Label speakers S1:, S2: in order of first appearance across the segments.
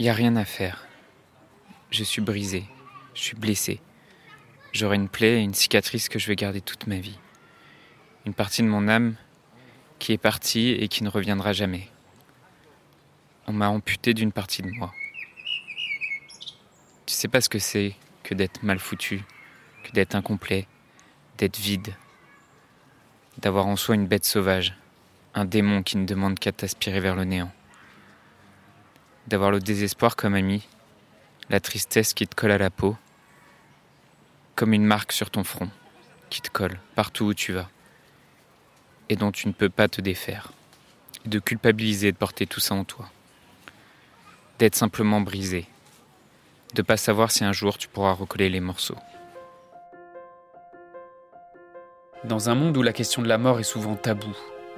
S1: Il n'y a rien à faire. Je suis brisé, je suis blessé. J'aurai une plaie et une cicatrice que je vais garder toute ma vie. Une partie de mon âme qui est partie et qui ne reviendra jamais. On m'a amputé d'une partie de moi. Tu sais pas ce que c'est que d'être mal foutu, que d'être incomplet, d'être vide, d'avoir en soi une bête sauvage, un démon qui ne demande qu'à t'aspirer vers le néant, d'avoir le désespoir comme ami, la tristesse qui te colle à la peau, comme une marque sur ton front, qui te colle partout où tu vas, et dont tu ne peux pas te défaire, de culpabiliser de porter tout ça en toi, d'être simplement brisé, de pas savoir si un jour tu pourras recoller les morceaux.
S2: Dans un monde où la question de la mort est souvent taboue,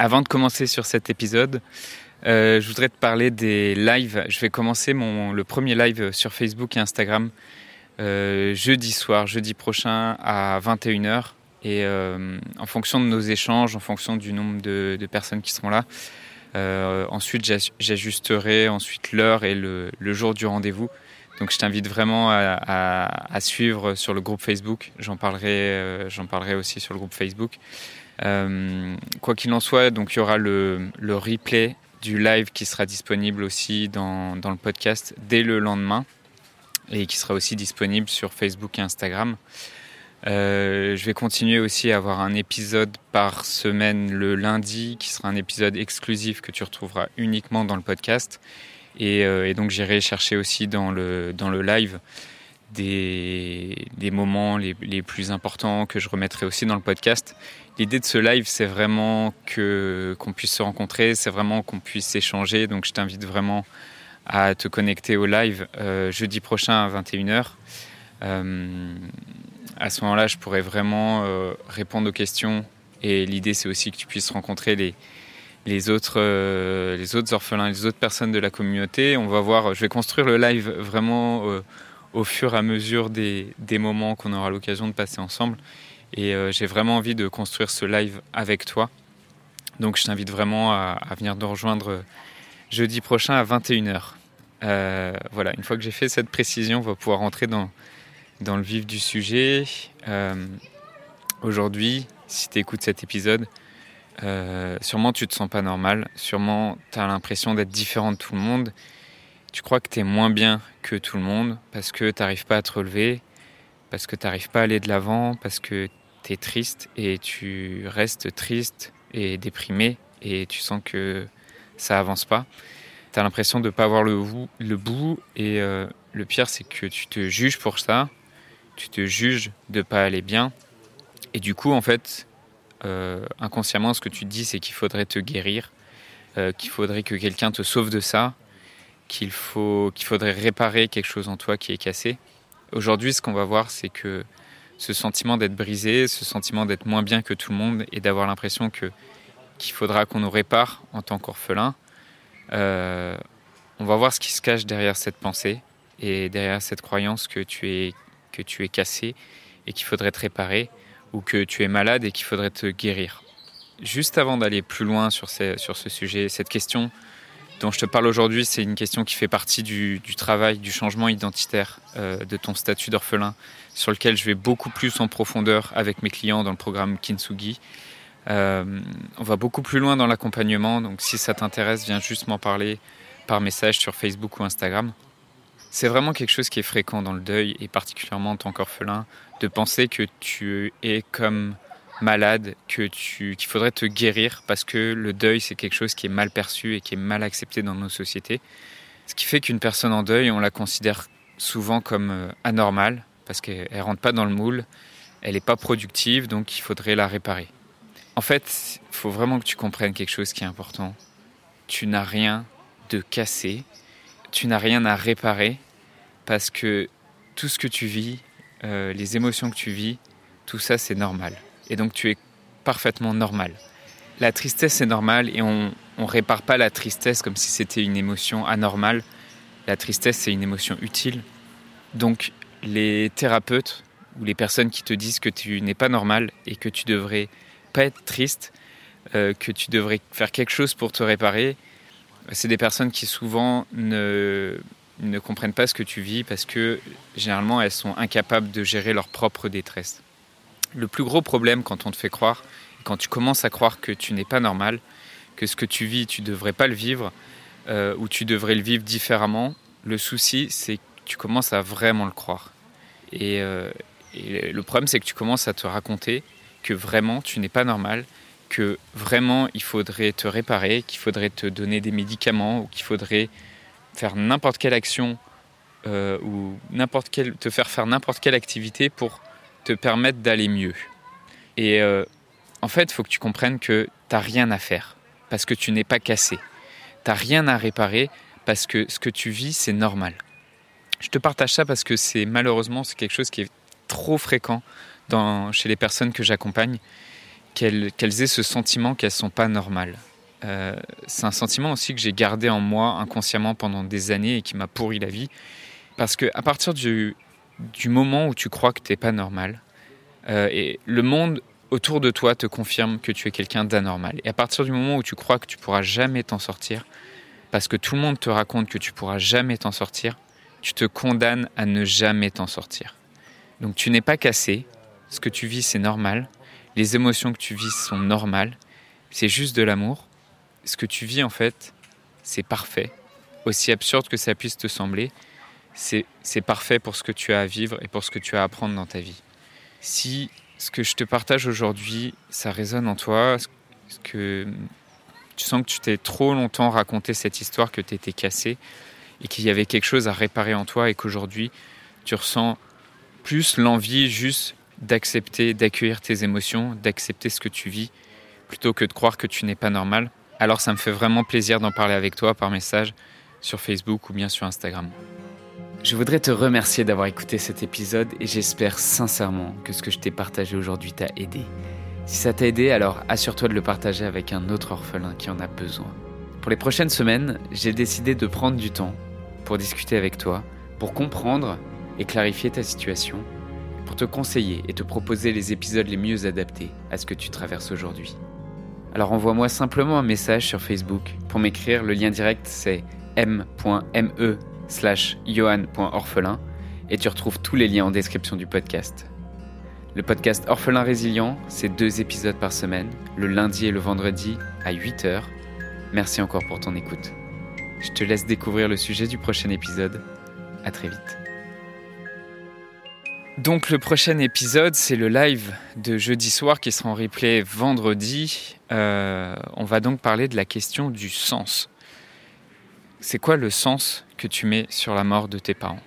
S1: Avant de commencer sur cet épisode, euh, je voudrais te parler des lives. Je vais commencer mon, le premier live sur Facebook et Instagram euh, jeudi soir, jeudi prochain à 21h. Et euh, en fonction de nos échanges, en fonction du nombre de, personnes qui seront là, ensuite, j'ajusterai ensuite l'heure et le, jour du rendez-vous. Donc, je t'invite vraiment à, suivre sur le groupe Facebook. J'en parlerai, euh, parlerai aussi sur le groupe Facebook. Euh, quoi qu'il en soit, donc il y aura le, replay du live qui sera disponible aussi dans, dans, le podcast dès le lendemain et qui sera aussi disponible sur Facebook et Instagram. Euh, je vais continuer aussi à avoir un épisode par semaine le lundi, qui sera un épisode exclusif que tu retrouveras uniquement dans le podcast. Et, euh, donc j'irai chercher aussi dans le, dans le live des, des moments les, les, plus importants que je remettrai aussi dans le podcast. L'idée de ce live, c'est vraiment que qu'on puisse se rencontrer, c'est vraiment qu'on puisse échanger. Donc je t'invite vraiment à te connecter au live euh, jeudi prochain à 21h. Euh, à ce moment-là, je pourrais vraiment répondre aux questions. Et l'idée, c'est aussi que tu puisses rencontrer les, les, autres, euh, les autres orphelins, les autres personnes de la communauté. On va voir, je vais construire le live vraiment euh, au fur et à mesure des, moments qu'on aura l'occasion de passer ensemble. Et j'ai vraiment envie de construire ce live avec toi. Donc je t'invite vraiment à, venir nous rejoindre jeudi prochain à 21h. voilà, une fois que j'ai fait cette précision, on va pouvoir rentrer dans, dans le vif du sujet. Euh, Aujourd'hui, si tu écoutes cet épisode, euh, sûrement tu te sens pas normal, sûrement tu as l'impression d'être différent de tout le monde. Tu crois que tu es moins bien que tout le monde parce que tu pas à te relever, parce que tu n'arrives pas à aller de l'avant, parce que tu es triste et tu restes triste et déprimé et tu sens que ça avance pas. Tu as l'impression de pas avoir le bout, le bout et euh, le pire c'est que tu te juges pour ça tu te juges de pas aller bien. Et du coup, en fait, euh, inconsciemment, ce que tu dis, c'est qu'il faudrait te guérir, euh, qu'il faudrait que quelqu'un te sauve de ça, qu'il faudrait réparer quelque chose en toi qui est cassé. Aujourd'hui, ce qu'on va voir, c'est que ce sentiment d'être brisé, ce sentiment d'être moins bien que tout le monde et d'avoir l'impression qu'il faudra qu'on nous répare en tant qu'orphelin, euh, on va voir ce qui se cache derrière cette pensée et derrière cette croyance que tu es que tu es cassé et qu'il faudrait te réparer, ou que tu es malade et qu'il faudrait te guérir. Juste avant d'aller plus loin sur, ce sujet, cette question dont je te parle aujourd'hui, c'est une question qui fait partie du, travail, du changement identitaire euh, de ton statut d'orphelin, sur lequel je vais beaucoup plus en profondeur avec mes clients dans le programme Kintsugi. Euh, on va beaucoup plus loin dans l'accompagnement, donc si ça t'intéresse, viens juste m'en parler par message sur Facebook ou Instagram. C'est vraiment quelque chose qui est fréquent dans le deuil, et particulièrement en tant qu'orphelin, de penser que tu es comme malade, que tu, qu'il faudrait te guérir parce que le deuil, c'est quelque chose qui est mal perçu et qui est mal accepté dans nos sociétés. Ce qui fait qu'une personne en deuil, on la considère souvent comme euh, anormale parce qu'elle ne rentre pas dans le moule, elle n'est pas productive, donc il faudrait la réparer. En fait, il faut vraiment que tu comprennes quelque chose qui est important. Tu n'as rien de cassé, tu n'as rien à réparer parce que tout ce que tu vis, euh, les émotions que tu vis, tout ça c'est normal. Et donc tu es parfaitement normal. La tristesse est normale et on ne répare pas la tristesse comme si c'était une émotion anormale. La tristesse c'est une émotion utile. Donc les thérapeutes ou les personnes qui te disent que tu n'es pas normal et que tu devrais pas être triste, euh, que tu devrais faire quelque chose pour te réparer, c'est des personnes qui souvent ne, ne comprennent pas ce que tu vis parce que généralement elles sont incapables de gérer leur propre détresse. Le plus gros problème quand on te fait croire, quand tu commences à croire que tu n'es pas normal, que ce que tu vis, tu ne devrais pas le vivre, euh, ou tu devrais le vivre différemment, le souci, c'est que tu commences à vraiment le croire. Et, euh, et le problème, c'est que tu commences à te raconter que vraiment tu n'es pas normal, que vraiment il faudrait te réparer, qu'il faudrait te donner des médicaments ou qu'il faudrait faire n'importe quelle action euh, ou n'importe te faire faire n'importe quelle activité pour te permettre d'aller mieux. Et euh, en fait, il faut que tu comprennes que tu n'as rien à faire parce que tu n'es pas cassé. Tu n'as rien à réparer parce que ce que tu vis, c'est normal. Je te partage ça parce que c'est malheureusement c'est quelque chose qui est trop fréquent dans, chez les personnes que j'accompagne, qu'elles, aient ce sentiment qu'elles sont pas normales. Euh, c'est un sentiment aussi que j'ai gardé en moi inconsciemment pendant des années et qui m'a pourri la vie. Parce que à partir du, moment où tu crois que tu n'es pas normal, euh, et le monde autour de toi te confirme que tu es quelqu'un d'anormal. Et à partir du moment où tu crois que tu pourras jamais t'en sortir, parce que tout le monde te raconte que tu pourras jamais t'en sortir, tu te condamnes à ne jamais t'en sortir. Donc tu n'es pas cassé, ce que tu vis c'est normal, les émotions que tu vis sont normales, c'est juste de l'amour. Ce que tu vis en fait, c'est parfait. Aussi absurde que ça puisse te sembler, c'est parfait pour ce que tu as à vivre et pour ce que tu as à apprendre dans ta vie. Si ce que je te partage aujourd'hui, ça résonne en toi, que tu sens que tu t'es trop longtemps raconté cette histoire que tu étais cassé et qu'il y avait quelque chose à réparer en toi et qu'aujourd'hui tu ressens plus l'envie juste d'accepter, d'accueillir tes émotions, d'accepter ce que tu vis, plutôt que de croire que tu n'es pas normal. Alors ça me fait vraiment plaisir d'en parler avec toi par message sur Facebook ou bien sur Instagram. Je voudrais te remercier d'avoir écouté cet épisode et j'espère sincèrement que ce que je t'ai partagé aujourd'hui t'a aidé. Si ça t'a aidé, alors assure-toi de le partager avec un autre orphelin qui en a besoin. Pour les prochaines semaines, j'ai décidé de prendre du temps pour discuter avec toi, pour comprendre et clarifier ta situation pour te conseiller et te proposer les épisodes les mieux adaptés à ce que tu traverses aujourd'hui. Alors envoie-moi simplement un message sur Facebook. Pour m'écrire, le lien direct c'est m.me slash johan.orphelin et tu retrouves tous les liens en description du podcast. Le podcast Orphelin Résilient, c'est deux épisodes par semaine, le lundi et le vendredi à 8h. Merci encore pour ton écoute. Je te laisse découvrir le sujet du prochain épisode. À très vite. Donc le prochain épisode, c'est le live de jeudi soir qui sera en replay vendredi. Euh, on va donc parler de la question du sens. C'est quoi le sens que tu mets sur la mort de tes parents?